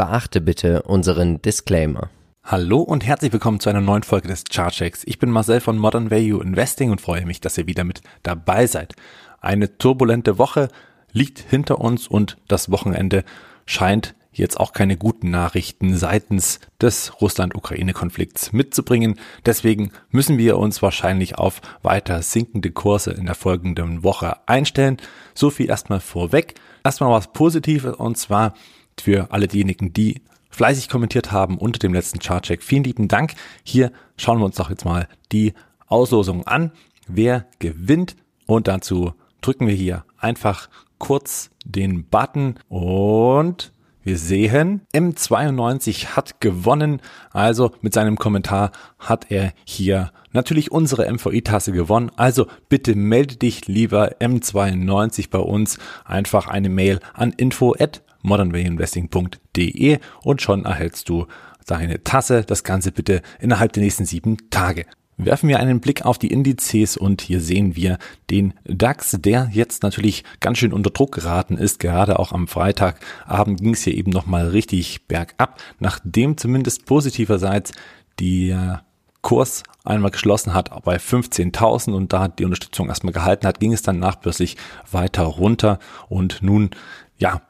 Beachte bitte unseren Disclaimer. Hallo und herzlich willkommen zu einer neuen Folge des Chartchecks. Ich bin Marcel von Modern Value Investing und freue mich, dass ihr wieder mit dabei seid. Eine turbulente Woche liegt hinter uns und das Wochenende scheint jetzt auch keine guten Nachrichten seitens des Russland-Ukraine-Konflikts mitzubringen. Deswegen müssen wir uns wahrscheinlich auf weiter sinkende Kurse in der folgenden Woche einstellen. So viel erstmal vorweg. Erstmal was Positives und zwar für alle diejenigen, die fleißig kommentiert haben unter dem letzten Chartcheck. Vielen lieben Dank. Hier schauen wir uns doch jetzt mal die Auslosung an. Wer gewinnt? Und dazu drücken wir hier einfach kurz den Button und wir sehen, M92 hat gewonnen. Also mit seinem Kommentar hat er hier natürlich unsere MVI-Tasse gewonnen. Also bitte melde dich lieber M92 bei uns. Einfach eine Mail an info at modernwayinvesting.de und schon erhältst du deine Tasse. Das Ganze bitte innerhalb der nächsten sieben Tage. Werfen wir einen Blick auf die Indizes und hier sehen wir den DAX, der jetzt natürlich ganz schön unter Druck geraten ist. Gerade auch am Freitagabend ging es hier eben nochmal richtig bergab, nachdem zumindest positiverseits der Kurs einmal geschlossen hat bei 15.000 und da die Unterstützung erstmal gehalten hat, ging es dann nachbörslich weiter runter und nun, ja,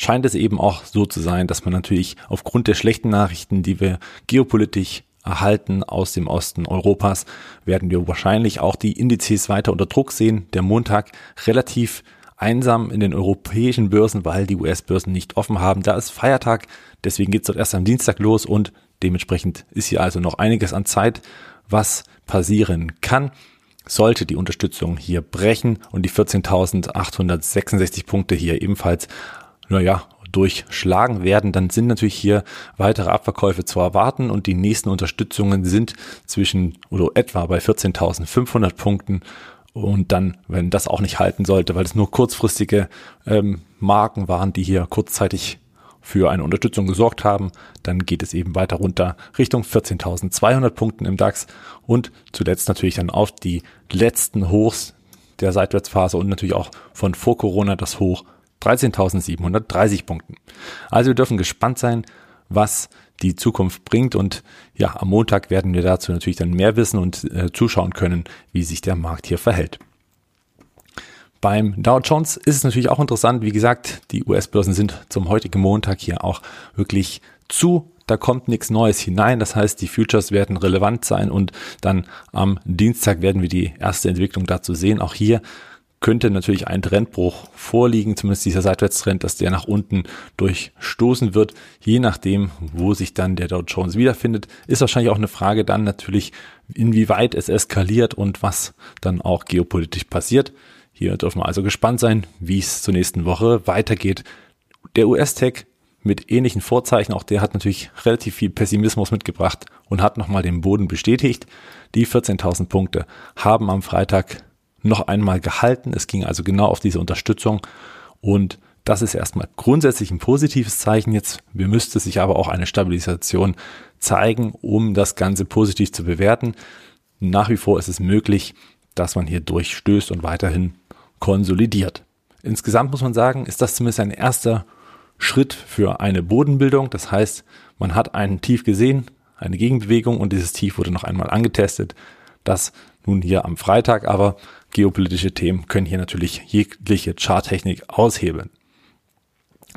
scheint es eben auch so zu sein, dass man natürlich aufgrund der schlechten Nachrichten, die wir geopolitisch erhalten aus dem Osten Europas, werden wir wahrscheinlich auch die Indizes weiter unter Druck sehen. Der Montag relativ einsam in den europäischen Börsen, weil die US-Börsen nicht offen haben. Da ist Feiertag, deswegen geht es dort erst am Dienstag los und dementsprechend ist hier also noch einiges an Zeit, was passieren kann. Sollte die Unterstützung hier brechen und die 14.866 Punkte hier ebenfalls, naja, durchschlagen werden, dann sind natürlich hier weitere Abverkäufe zu erwarten und die nächsten Unterstützungen sind zwischen oder etwa bei 14.500 Punkten und dann, wenn das auch nicht halten sollte, weil es nur kurzfristige ähm, Marken waren, die hier kurzzeitig für eine Unterstützung gesorgt haben, dann geht es eben weiter runter Richtung 14.200 Punkten im DAX und zuletzt natürlich dann auf die letzten Hochs der Seitwärtsphase und natürlich auch von vor Corona das Hoch 13.730 Punkten. Also wir dürfen gespannt sein, was die Zukunft bringt und ja, am Montag werden wir dazu natürlich dann mehr wissen und äh, zuschauen können, wie sich der Markt hier verhält. Beim Dow Jones ist es natürlich auch interessant. Wie gesagt, die US-Börsen sind zum heutigen Montag hier auch wirklich zu. Da kommt nichts Neues hinein. Das heißt, die Futures werden relevant sein und dann am Dienstag werden wir die erste Entwicklung dazu sehen. Auch hier könnte natürlich ein Trendbruch vorliegen, zumindest dieser Seitwärtstrend, dass der nach unten durchstoßen wird. Je nachdem, wo sich dann der Dow Jones wiederfindet, ist wahrscheinlich auch eine Frage dann natürlich, inwieweit es eskaliert und was dann auch geopolitisch passiert. Hier dürfen wir also gespannt sein, wie es zur nächsten Woche weitergeht. Der US-Tech mit ähnlichen Vorzeichen, auch der hat natürlich relativ viel Pessimismus mitgebracht und hat nochmal den Boden bestätigt. Die 14.000 Punkte haben am Freitag noch einmal gehalten. Es ging also genau auf diese Unterstützung und das ist erstmal grundsätzlich ein positives Zeichen. Jetzt wir müsste sich aber auch eine Stabilisation zeigen, um das Ganze positiv zu bewerten. Nach wie vor ist es möglich, dass man hier durchstößt und weiterhin konsolidiert. Insgesamt muss man sagen, ist das zumindest ein erster Schritt für eine Bodenbildung. Das heißt, man hat einen Tief gesehen, eine Gegenbewegung und dieses Tief wurde noch einmal angetestet. Das nun hier am Freitag, aber geopolitische Themen können hier natürlich jegliche Charttechnik aushebeln.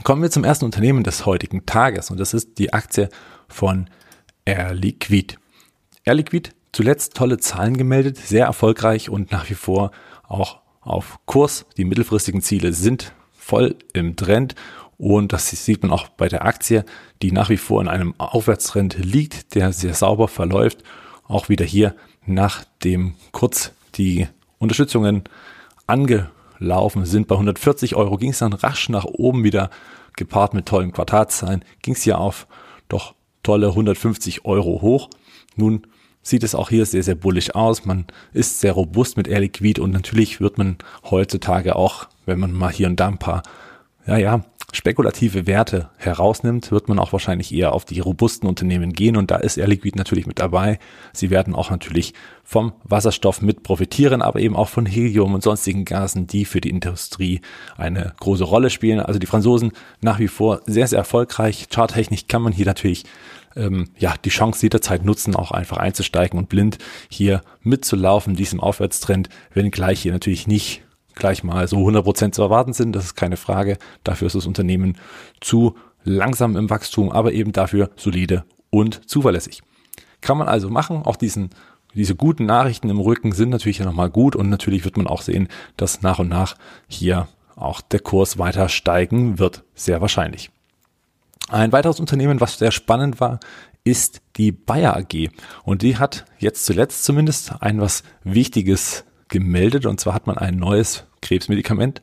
Kommen wir zum ersten Unternehmen des heutigen Tages und das ist die Aktie von Air Liquid. Air Liquid zuletzt tolle Zahlen gemeldet, sehr erfolgreich und nach wie vor auch auf Kurs. Die mittelfristigen Ziele sind voll im Trend und das sieht man auch bei der Aktie, die nach wie vor in einem Aufwärtstrend liegt, der sehr sauber verläuft. Auch wieder hier nachdem kurz die Unterstützungen angelaufen sind. Bei 140 Euro ging es dann rasch nach oben wieder, gepaart mit tollen Quartalszahlen, ging es ja auf doch tolle 150 Euro hoch. Nun sieht es auch hier sehr, sehr bullig aus. Man ist sehr robust mit Air Liquid und natürlich wird man heutzutage auch, wenn man mal hier und da ein paar, ja, ja, spekulative Werte herausnimmt, wird man auch wahrscheinlich eher auf die robusten Unternehmen gehen und da ist Air Liquid natürlich mit dabei. Sie werden auch natürlich vom Wasserstoff mit profitieren, aber eben auch von Helium und sonstigen Gasen, die für die Industrie eine große Rolle spielen. Also die Franzosen nach wie vor sehr, sehr erfolgreich. Charttechnisch kann man hier natürlich ähm, ja, die Chance jederzeit nutzen, auch einfach einzusteigen und blind hier mitzulaufen, diesem Aufwärtstrend, wenn gleich hier natürlich nicht gleich mal so 100% zu erwarten sind, das ist keine Frage. Dafür ist das Unternehmen zu langsam im Wachstum, aber eben dafür solide und zuverlässig. Kann man also machen, auch diesen diese guten Nachrichten im Rücken sind natürlich nochmal gut und natürlich wird man auch sehen, dass nach und nach hier auch der Kurs weiter steigen wird, sehr wahrscheinlich. Ein weiteres Unternehmen, was sehr spannend war, ist die Bayer AG. Und die hat jetzt zuletzt zumindest ein was Wichtiges gemeldet. Und zwar hat man ein neues Krebsmedikament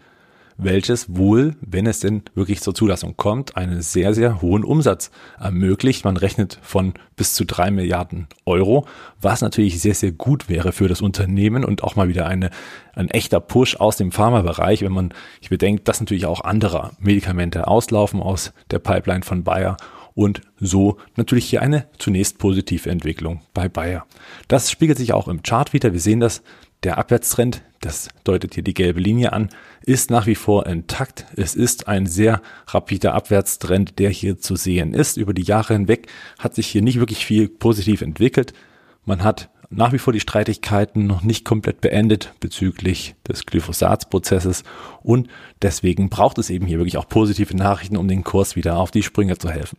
welches wohl, wenn es denn wirklich zur Zulassung kommt, einen sehr, sehr hohen Umsatz ermöglicht. Man rechnet von bis zu drei Milliarden Euro, was natürlich sehr, sehr gut wäre für das Unternehmen und auch mal wieder eine, ein echter Push aus dem Pharmabereich, wenn man, ich bedenke, dass natürlich auch andere Medikamente auslaufen aus der Pipeline von Bayer und so natürlich hier eine zunächst positive Entwicklung bei Bayer. Das spiegelt sich auch im Chart wieder. Wir sehen das, der Abwärtstrend, das deutet hier die gelbe Linie an, ist nach wie vor intakt. Es ist ein sehr rapider Abwärtstrend, der hier zu sehen ist. Über die Jahre hinweg hat sich hier nicht wirklich viel positiv entwickelt. Man hat nach wie vor die Streitigkeiten noch nicht komplett beendet bezüglich des Glyphosatsprozesses und deswegen braucht es eben hier wirklich auch positive Nachrichten, um den Kurs wieder auf die Sprünge zu helfen.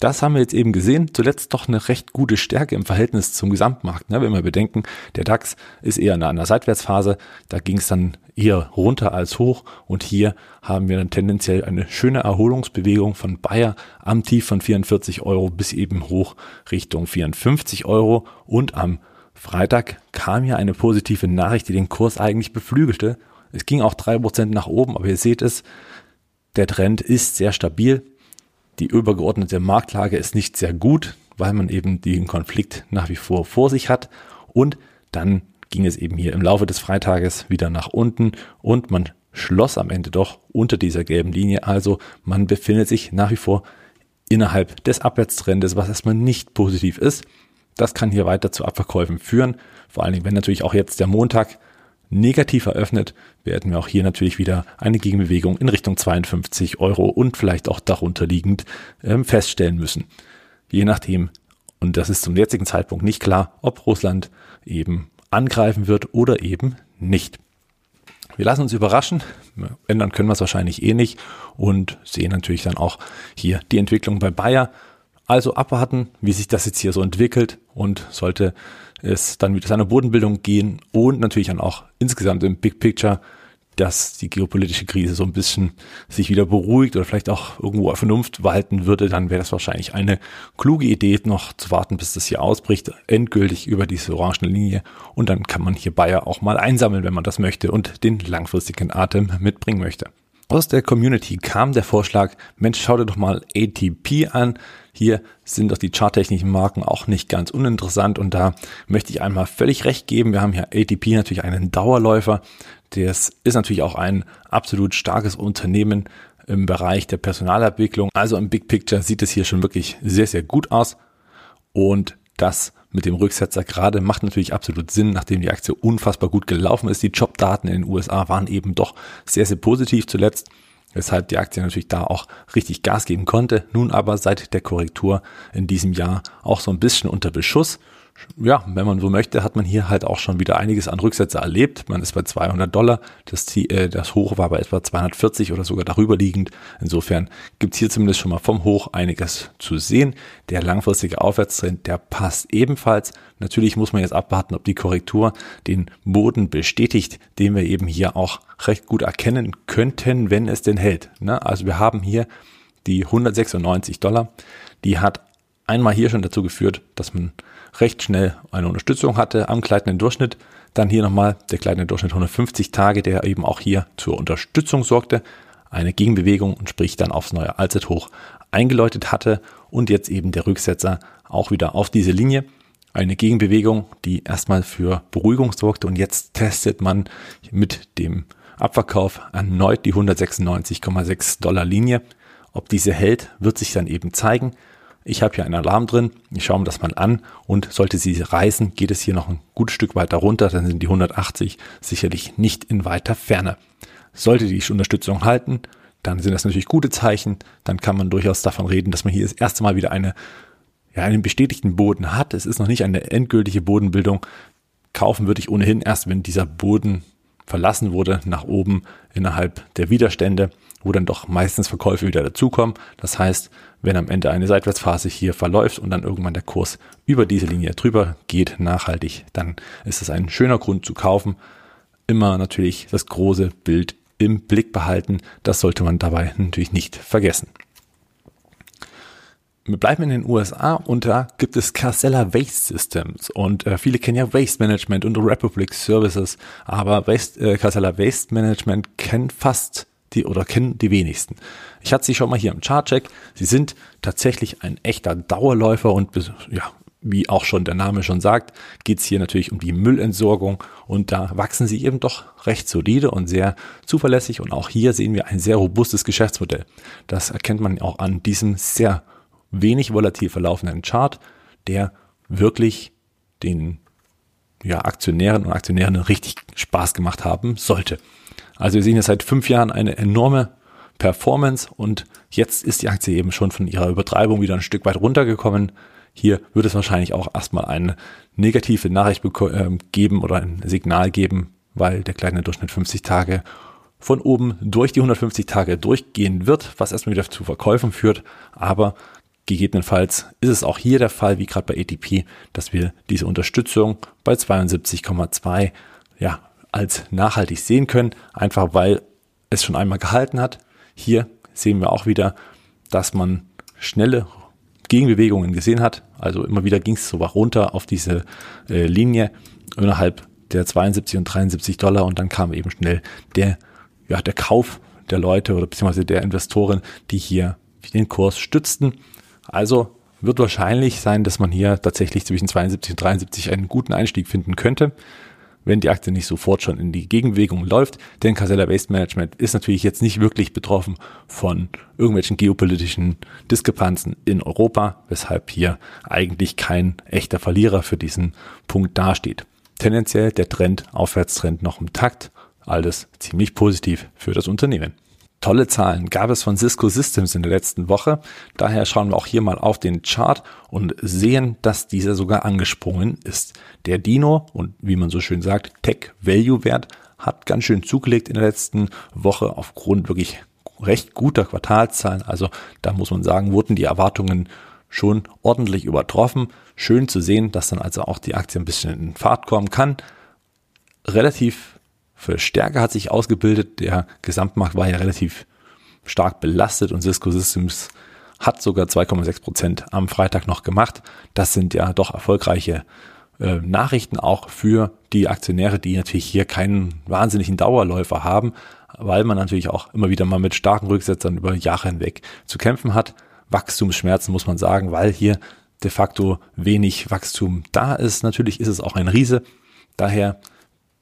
Das haben wir jetzt eben gesehen. Zuletzt doch eine recht gute Stärke im Verhältnis zum Gesamtmarkt. Ne? Wenn wir bedenken, der DAX ist eher in einer Seitwärtsphase. Da ging es dann eher runter als hoch. Und hier haben wir dann tendenziell eine schöne Erholungsbewegung von Bayer am Tief von 44 Euro bis eben hoch Richtung 54 Euro. Und am Freitag kam hier eine positive Nachricht, die den Kurs eigentlich beflügelte. Es ging auch drei Prozent nach oben, aber ihr seht es, der Trend ist sehr stabil. Die übergeordnete Marktlage ist nicht sehr gut, weil man eben den Konflikt nach wie vor vor sich hat. Und dann ging es eben hier im Laufe des Freitages wieder nach unten und man schloss am Ende doch unter dieser gelben Linie. Also man befindet sich nach wie vor innerhalb des Abwärtstrendes, was erstmal nicht positiv ist. Das kann hier weiter zu Abverkäufen führen. Vor allen Dingen, wenn natürlich auch jetzt der Montag negativ eröffnet, werden wir auch hier natürlich wieder eine Gegenbewegung in Richtung 52 Euro und vielleicht auch darunter liegend ähm, feststellen müssen. Je nachdem, und das ist zum jetzigen Zeitpunkt nicht klar, ob Russland eben angreifen wird oder eben nicht. Wir lassen uns überraschen, ändern können wir es wahrscheinlich eh nicht und sehen natürlich dann auch hier die Entwicklung bei Bayer. Also abwarten, wie sich das jetzt hier so entwickelt und sollte es dann wieder zu einer Bodenbildung gehen und natürlich dann auch insgesamt im Big Picture, dass die geopolitische Krise so ein bisschen sich wieder beruhigt oder vielleicht auch irgendwo Vernunft walten würde, dann wäre das wahrscheinlich eine kluge Idee, noch zu warten, bis das hier ausbricht, endgültig über diese orangene Linie und dann kann man hier Bayer auch mal einsammeln, wenn man das möchte und den langfristigen Atem mitbringen möchte. Aus der Community kam der Vorschlag, Mensch, schau dir doch mal ATP an. Hier sind doch die charttechnischen Marken auch nicht ganz uninteressant und da möchte ich einmal völlig recht geben. Wir haben hier ATP natürlich einen Dauerläufer. Das ist natürlich auch ein absolut starkes Unternehmen im Bereich der Personalentwicklung. Also im Big Picture sieht es hier schon wirklich sehr, sehr gut aus und das mit dem Rücksetzer gerade macht natürlich absolut Sinn, nachdem die Aktie unfassbar gut gelaufen ist. Die Jobdaten in den USA waren eben doch sehr, sehr positiv zuletzt, weshalb die Aktie natürlich da auch richtig Gas geben konnte. Nun aber seit der Korrektur in diesem Jahr auch so ein bisschen unter Beschuss ja, wenn man so möchte, hat man hier halt auch schon wieder einiges an Rücksätze erlebt. Man ist bei 200 Dollar, das, äh, das Hoch war bei etwa 240 oder sogar darüber liegend. Insofern gibt's hier zumindest schon mal vom Hoch einiges zu sehen. Der langfristige Aufwärtstrend, der passt ebenfalls. Natürlich muss man jetzt abwarten, ob die Korrektur den Boden bestätigt, den wir eben hier auch recht gut erkennen könnten, wenn es denn hält. Ne? Also wir haben hier die 196 Dollar. Die hat einmal hier schon dazu geführt, dass man recht schnell eine Unterstützung hatte am gleitenden Durchschnitt. Dann hier nochmal der gleitende Durchschnitt 150 Tage, der eben auch hier zur Unterstützung sorgte. Eine Gegenbewegung und sprich dann aufs neue Allzeithoch eingeläutet hatte und jetzt eben der Rücksetzer auch wieder auf diese Linie. Eine Gegenbewegung, die erstmal für Beruhigung sorgte und jetzt testet man mit dem Abverkauf erneut die 196,6 Dollar Linie. Ob diese hält, wird sich dann eben zeigen. Ich habe hier einen Alarm drin, ich schaue mir das mal an und sollte sie reißen, geht es hier noch ein gutes Stück weiter runter, dann sind die 180 sicherlich nicht in weiter Ferne. Sollte die Unterstützung halten, dann sind das natürlich gute Zeichen, dann kann man durchaus davon reden, dass man hier das erste Mal wieder eine, ja, einen bestätigten Boden hat. Es ist noch nicht eine endgültige Bodenbildung. Kaufen würde ich ohnehin erst, wenn dieser Boden verlassen wurde, nach oben innerhalb der Widerstände, wo dann doch meistens Verkäufe wieder dazukommen. Das heißt, wenn am Ende eine Seitwärtsphase hier verläuft und dann irgendwann der Kurs über diese Linie drüber geht, nachhaltig, dann ist es ein schöner Grund zu kaufen. Immer natürlich das große Bild im Blick behalten. Das sollte man dabei natürlich nicht vergessen. Wir bleiben in den USA und da gibt es Casella Waste Systems und äh, viele kennen ja Waste Management und Republic Services, aber Waste, äh, Casella Waste Management kennt fast die oder kennen die wenigsten. Ich hatte sie schon mal hier im Chartcheck. Sie sind tatsächlich ein echter Dauerläufer und ja, wie auch schon der Name schon sagt, geht es hier natürlich um die Müllentsorgung und da wachsen sie eben doch recht solide und sehr zuverlässig und auch hier sehen wir ein sehr robustes Geschäftsmodell. Das erkennt man auch an diesem sehr wenig volatil verlaufenden Chart, der wirklich den ja, Aktionären und Aktionärinnen richtig Spaß gemacht haben sollte. Also wir sehen jetzt seit fünf Jahren eine enorme Performance und jetzt ist die Aktie eben schon von ihrer Übertreibung wieder ein Stück weit runtergekommen. Hier wird es wahrscheinlich auch erstmal eine negative Nachricht ähm, geben oder ein Signal geben, weil der kleine Durchschnitt 50 Tage von oben durch die 150 Tage durchgehen wird, was erstmal wieder zu Verkäufen führt. Aber gegebenenfalls ist es auch hier der Fall, wie gerade bei ATP, dass wir diese Unterstützung bei 72,2 ja, als nachhaltig sehen können, einfach weil es schon einmal gehalten hat. Hier sehen wir auch wieder, dass man schnelle Gegenbewegungen gesehen hat. Also immer wieder ging es so runter auf diese äh, Linie innerhalb der 72 und 73 Dollar und dann kam eben schnell der, ja, der Kauf der Leute oder beziehungsweise der Investoren, die hier den Kurs stützten. Also wird wahrscheinlich sein, dass man hier tatsächlich zwischen 72 und 73 einen guten Einstieg finden könnte wenn die Aktie nicht sofort schon in die Gegenbewegung läuft. Denn Casella Waste Management ist natürlich jetzt nicht wirklich betroffen von irgendwelchen geopolitischen Diskrepanzen in Europa, weshalb hier eigentlich kein echter Verlierer für diesen Punkt dasteht. Tendenziell der Trend, Aufwärtstrend noch im Takt, alles ziemlich positiv für das Unternehmen. Tolle Zahlen gab es von Cisco Systems in der letzten Woche. Daher schauen wir auch hier mal auf den Chart und sehen, dass dieser sogar angesprungen ist. Der Dino und wie man so schön sagt, Tech Value Wert hat ganz schön zugelegt in der letzten Woche aufgrund wirklich recht guter Quartalszahlen. Also da muss man sagen, wurden die Erwartungen schon ordentlich übertroffen. Schön zu sehen, dass dann also auch die Aktie ein bisschen in Fahrt kommen kann. Relativ für Stärke hat sich ausgebildet. Der Gesamtmarkt war ja relativ stark belastet und Cisco Systems hat sogar 2,6 Prozent am Freitag noch gemacht. Das sind ja doch erfolgreiche äh, Nachrichten auch für die Aktionäre, die natürlich hier keinen wahnsinnigen Dauerläufer haben, weil man natürlich auch immer wieder mal mit starken Rücksetzern über Jahre hinweg zu kämpfen hat. Wachstumsschmerzen muss man sagen, weil hier de facto wenig Wachstum da ist. Natürlich ist es auch ein Riese. Daher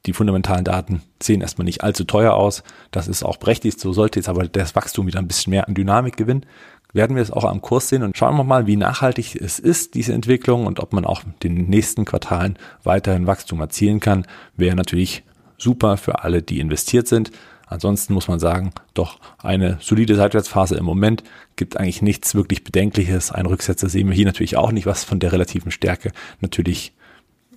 die fundamentalen Daten sehen erstmal nicht allzu teuer aus. Das ist auch prächtig. So sollte jetzt aber das Wachstum wieder ein bisschen mehr an Dynamik gewinnen. Werden wir es auch am Kurs sehen und schauen wir mal, wie nachhaltig es ist, diese Entwicklung und ob man auch den nächsten Quartalen weiterhin Wachstum erzielen kann, wäre natürlich super für alle, die investiert sind. Ansonsten muss man sagen, doch eine solide Seitwärtsphase im Moment gibt eigentlich nichts wirklich Bedenkliches. Ein Rücksetzer sehen wir hier natürlich auch nicht, was von der relativen Stärke natürlich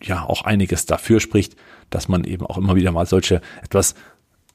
ja auch einiges dafür spricht, dass man eben auch immer wieder mal solche etwas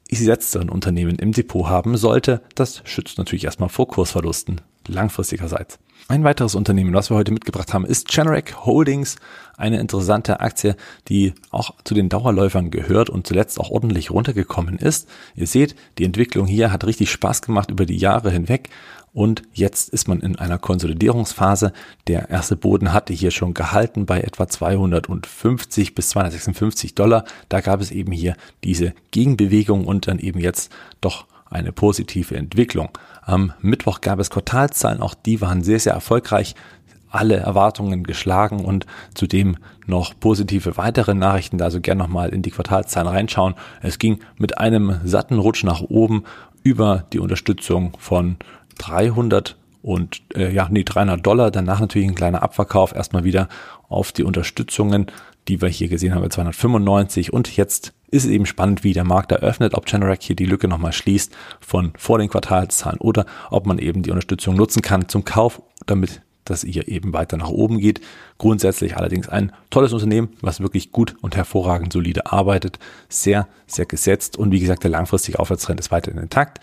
gesetzteren Unternehmen im Depot haben sollte. Das schützt natürlich erstmal vor Kursverlusten langfristigerseits. Ein weiteres Unternehmen, was wir heute mitgebracht haben, ist Generac Holdings, eine interessante Aktie, die auch zu den Dauerläufern gehört und zuletzt auch ordentlich runtergekommen ist. Ihr seht, die Entwicklung hier hat richtig Spaß gemacht über die Jahre hinweg und jetzt ist man in einer Konsolidierungsphase. Der erste Boden hatte hier schon gehalten bei etwa 250 bis 256 Dollar. Da gab es eben hier diese Gegenbewegung und dann eben jetzt doch eine positive Entwicklung. Am Mittwoch gab es Quartalszahlen, auch die waren sehr, sehr erfolgreich. Alle Erwartungen geschlagen und zudem noch positive weitere Nachrichten, also gern nochmal in die Quartalszahlen reinschauen. Es ging mit einem satten Rutsch nach oben über die Unterstützung von 300 und äh, ja, nee, 300 Dollar. Danach natürlich ein kleiner Abverkauf, erstmal wieder auf die Unterstützungen, die wir hier gesehen haben, bei 295. Und jetzt ist es eben spannend, wie der Markt eröffnet, ob Generac hier die Lücke nochmal schließt von vor den Quartalszahlen oder ob man eben die Unterstützung nutzen kann zum Kauf, damit das hier eben weiter nach oben geht. Grundsätzlich allerdings ein tolles Unternehmen, was wirklich gut und hervorragend solide arbeitet, sehr, sehr gesetzt und wie gesagt, der langfristige Aufwärtstrend ist weiterhin intakt.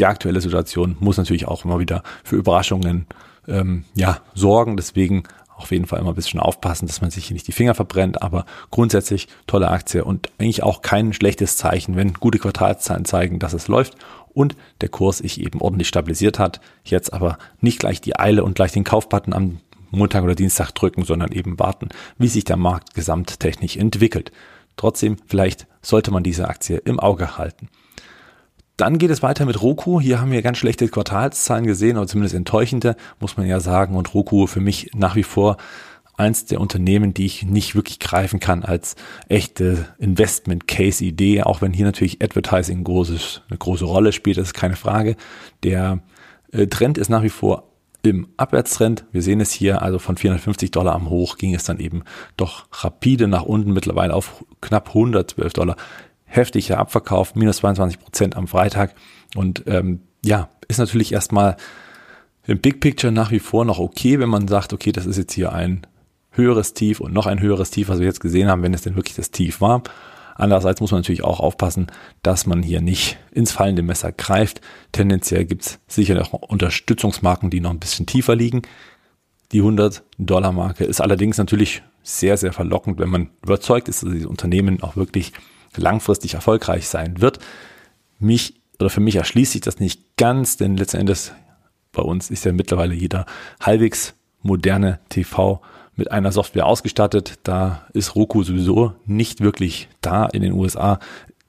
Die aktuelle Situation muss natürlich auch immer wieder für Überraschungen ähm, ja, sorgen. Deswegen auf jeden Fall immer ein bisschen aufpassen, dass man sich hier nicht die Finger verbrennt, aber grundsätzlich tolle Aktie und eigentlich auch kein schlechtes Zeichen, wenn gute Quartalszahlen zeigen, dass es läuft und der Kurs sich eben ordentlich stabilisiert hat. Jetzt aber nicht gleich die Eile und gleich den Kaufbutton am Montag oder Dienstag drücken, sondern eben warten, wie sich der Markt gesamttechnisch entwickelt. Trotzdem, vielleicht sollte man diese Aktie im Auge halten. Dann geht es weiter mit Roku. Hier haben wir ganz schlechte Quartalszahlen gesehen, oder zumindest enttäuschende, muss man ja sagen. Und Roku für mich nach wie vor eins der Unternehmen, die ich nicht wirklich greifen kann als echte Investment-Case-Idee, auch wenn hier natürlich Advertising großes, eine große Rolle spielt, das ist keine Frage. Der äh, Trend ist nach wie vor im Abwärtstrend. Wir sehen es hier, also von 450 Dollar am Hoch ging es dann eben doch rapide nach unten, mittlerweile auf knapp 112 Dollar heftiger Abverkauf, minus 22 Prozent am Freitag. Und ähm, ja, ist natürlich erstmal im Big Picture nach wie vor noch okay, wenn man sagt, okay, das ist jetzt hier ein höheres Tief und noch ein höheres Tief, was wir jetzt gesehen haben, wenn es denn wirklich das Tief war. Andererseits muss man natürlich auch aufpassen, dass man hier nicht ins fallende Messer greift. Tendenziell gibt es sicher auch Unterstützungsmarken, die noch ein bisschen tiefer liegen. Die 100-Dollar-Marke ist allerdings natürlich sehr, sehr verlockend, wenn man überzeugt ist, dass dieses Unternehmen auch wirklich langfristig erfolgreich sein wird. Mich oder für mich erschließt sich das nicht ganz, denn letzten Endes bei uns ist ja mittlerweile jeder halbwegs moderne TV mit einer Software ausgestattet. Da ist Roku sowieso nicht wirklich da. In den USA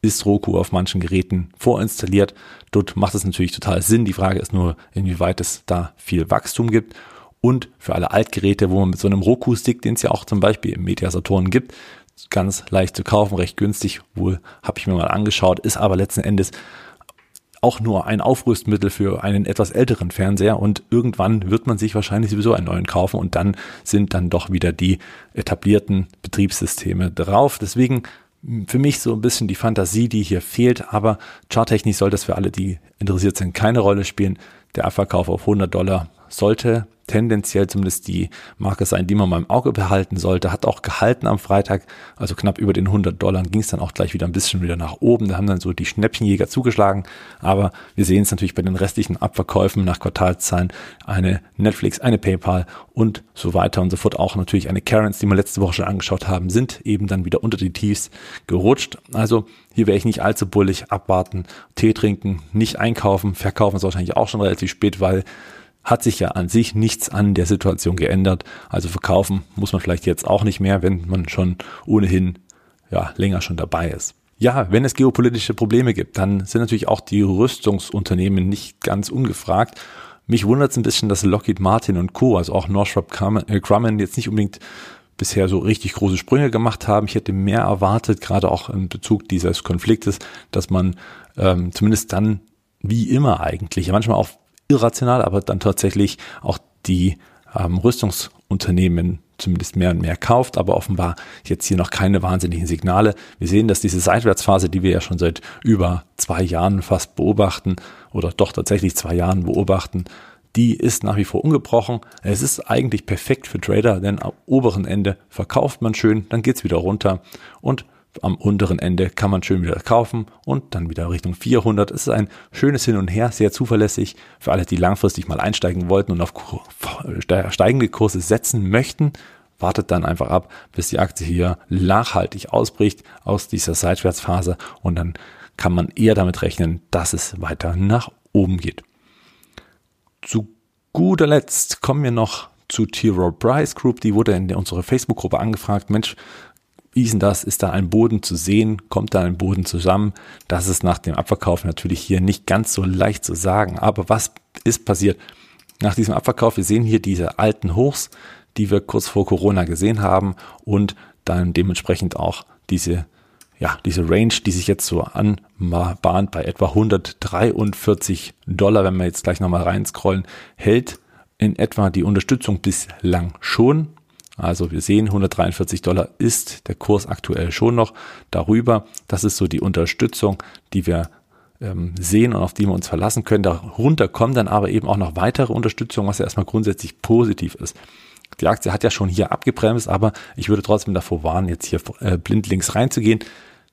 ist Roku auf manchen Geräten vorinstalliert. Dort macht es natürlich total Sinn. Die Frage ist nur, inwieweit es da viel Wachstum gibt. Und für alle Altgeräte, wo man mit so einem Roku-Stick, den es ja auch zum Beispiel im Mediasaturn gibt, ganz leicht zu kaufen, recht günstig, wohl habe ich mir mal angeschaut, ist aber letzten Endes auch nur ein Aufrüstmittel für einen etwas älteren Fernseher und irgendwann wird man sich wahrscheinlich sowieso einen neuen kaufen und dann sind dann doch wieder die etablierten Betriebssysteme drauf. Deswegen für mich so ein bisschen die Fantasie, die hier fehlt, aber charttechnisch soll das für alle, die interessiert sind, keine Rolle spielen. Der Abverkauf auf 100 Dollar sollte tendenziell zumindest die Marke sein, die man mal im Auge behalten sollte. Hat auch gehalten am Freitag, also knapp über den 100 Dollar, ging es dann auch gleich wieder ein bisschen wieder nach oben. Da haben dann so die Schnäppchenjäger zugeschlagen. Aber wir sehen es natürlich bei den restlichen Abverkäufen nach Quartalszahlen. Eine Netflix, eine PayPal und so weiter und so fort. Auch natürlich eine Karens, die wir letzte Woche schon angeschaut haben, sind eben dann wieder unter die Tiefs gerutscht. Also hier wäre ich nicht allzu bullig, abwarten, Tee trinken, nicht einkaufen, verkaufen ist wahrscheinlich auch schon relativ spät, weil hat sich ja an sich nichts an der Situation geändert. Also verkaufen muss man vielleicht jetzt auch nicht mehr, wenn man schon ohnehin ja, länger schon dabei ist. Ja, wenn es geopolitische Probleme gibt, dann sind natürlich auch die Rüstungsunternehmen nicht ganz ungefragt. Mich wundert es ein bisschen, dass Lockheed Martin und Co., also auch Northrop äh, Grumman, jetzt nicht unbedingt bisher so richtig große Sprünge gemacht haben. Ich hätte mehr erwartet, gerade auch in Bezug dieses Konfliktes, dass man ähm, zumindest dann wie immer eigentlich, manchmal auch irrational, aber dann tatsächlich auch die ähm, Rüstungsunternehmen zumindest mehr und mehr kauft, aber offenbar jetzt hier noch keine wahnsinnigen Signale. Wir sehen, dass diese Seitwärtsphase, die wir ja schon seit über zwei Jahren fast beobachten oder doch tatsächlich zwei Jahren beobachten, die ist nach wie vor ungebrochen. Es ist eigentlich perfekt für Trader, denn am oberen Ende verkauft man schön, dann geht's wieder runter und am unteren Ende kann man schön wieder kaufen und dann wieder Richtung 400. Es ist ein schönes Hin und Her, sehr zuverlässig für alle, die langfristig mal einsteigen wollten und auf steigende Kurse setzen möchten. Wartet dann einfach ab, bis die Aktie hier nachhaltig ausbricht aus dieser Seitwärtsphase und dann kann man eher damit rechnen, dass es weiter nach oben geht. Zu guter Letzt kommen wir noch zu T-Rowe Price Group. Die wurde in unserer Facebook-Gruppe angefragt. Mensch, wie ist denn das? Ist da ein Boden zu sehen? Kommt da ein Boden zusammen? Das ist nach dem Abverkauf natürlich hier nicht ganz so leicht zu sagen. Aber was ist passiert nach diesem Abverkauf? Wir sehen hier diese alten Hochs, die wir kurz vor Corona gesehen haben und dann dementsprechend auch diese ja, diese Range, die sich jetzt so anbahnt bei etwa 143 Dollar, wenn wir jetzt gleich nochmal reinscrollen, hält in etwa die Unterstützung bislang schon. Also wir sehen, 143 Dollar ist der Kurs aktuell schon noch darüber. Das ist so die Unterstützung, die wir ähm, sehen und auf die wir uns verlassen können. Darunter kommen dann aber eben auch noch weitere Unterstützung, was ja erstmal grundsätzlich positiv ist. Die Aktie hat ja schon hier abgebremst, aber ich würde trotzdem davor warnen, jetzt hier äh, blindlings reinzugehen.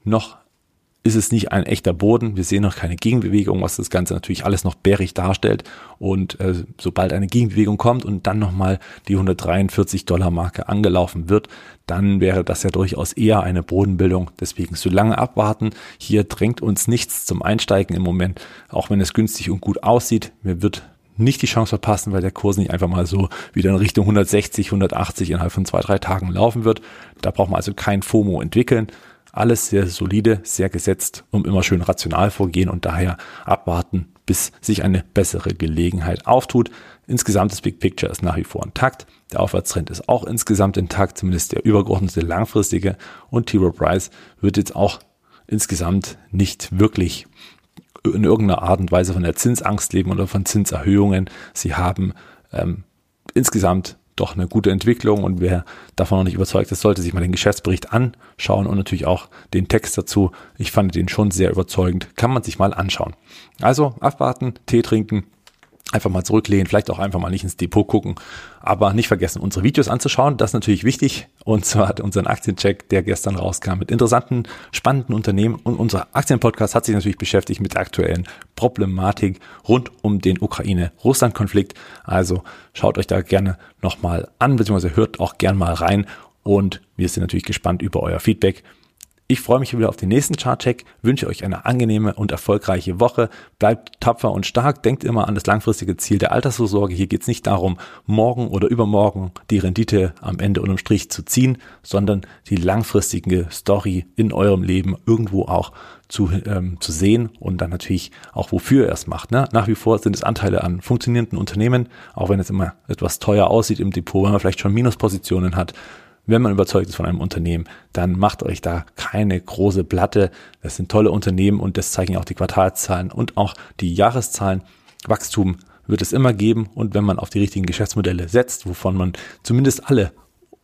Noch ist es nicht ein echter Boden. Wir sehen noch keine Gegenbewegung, was das Ganze natürlich alles noch bärig darstellt. Und äh, sobald eine Gegenbewegung kommt und dann nochmal die 143 Dollar Marke angelaufen wird, dann wäre das ja durchaus eher eine Bodenbildung. Deswegen so lange abwarten. Hier drängt uns nichts zum Einsteigen im Moment, auch wenn es günstig und gut aussieht. Mir wird nicht die Chance verpassen, weil der Kurs nicht einfach mal so wieder in Richtung 160, 180 innerhalb von zwei, drei Tagen laufen wird. Da braucht man also kein FOMO entwickeln. Alles sehr solide, sehr gesetzt, um immer schön rational vorgehen und daher abwarten, bis sich eine bessere Gelegenheit auftut. Insgesamt das Big Picture ist nach wie vor intakt. Der Aufwärtstrend ist auch insgesamt intakt, zumindest der übergeordnete langfristige. Und T. Rowe Price wird jetzt auch insgesamt nicht wirklich in irgendeiner Art und Weise von der Zinsangst leben oder von Zinserhöhungen. Sie haben ähm, insgesamt doch eine gute Entwicklung und wer davon noch nicht überzeugt ist, sollte sich mal den Geschäftsbericht anschauen und natürlich auch den Text dazu. Ich fand den schon sehr überzeugend. Kann man sich mal anschauen. Also abwarten, Tee trinken, einfach mal zurücklehnen, vielleicht auch einfach mal nicht ins Depot gucken, aber nicht vergessen, unsere Videos anzuschauen, das ist natürlich wichtig. Und zwar hat unseren Aktiencheck, der gestern rauskam, mit interessanten, spannenden Unternehmen. Und unser Aktienpodcast hat sich natürlich beschäftigt mit der aktuellen Problematik rund um den Ukraine-Russland-Konflikt, also schaut euch da gerne nochmal an, beziehungsweise hört auch gerne mal rein. Und wir sind natürlich gespannt über euer Feedback. Ich freue mich wieder auf den nächsten Chartcheck, wünsche euch eine angenehme und erfolgreiche Woche. Bleibt tapfer und stark, denkt immer an das langfristige Ziel der Altersvorsorge. Hier geht es nicht darum, morgen oder übermorgen die Rendite am Ende unterm Strich zu ziehen, sondern die langfristige Story in eurem Leben irgendwo auch zu, ähm, zu sehen und dann natürlich auch wofür er es macht. Ne? Nach wie vor sind es Anteile an funktionierenden Unternehmen, auch wenn es immer etwas teuer aussieht im Depot, wenn man vielleicht schon Minuspositionen hat wenn man überzeugt ist von einem Unternehmen, dann macht euch da keine große Platte. Das sind tolle Unternehmen und das zeigen auch die Quartalszahlen und auch die Jahreszahlen. Wachstum wird es immer geben und wenn man auf die richtigen Geschäftsmodelle setzt, wovon man zumindest alle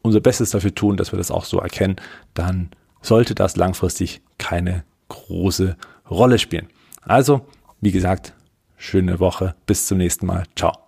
unser Bestes dafür tun, dass wir das auch so erkennen, dann sollte das langfristig keine große Rolle spielen. Also, wie gesagt, schöne Woche, bis zum nächsten Mal. Ciao.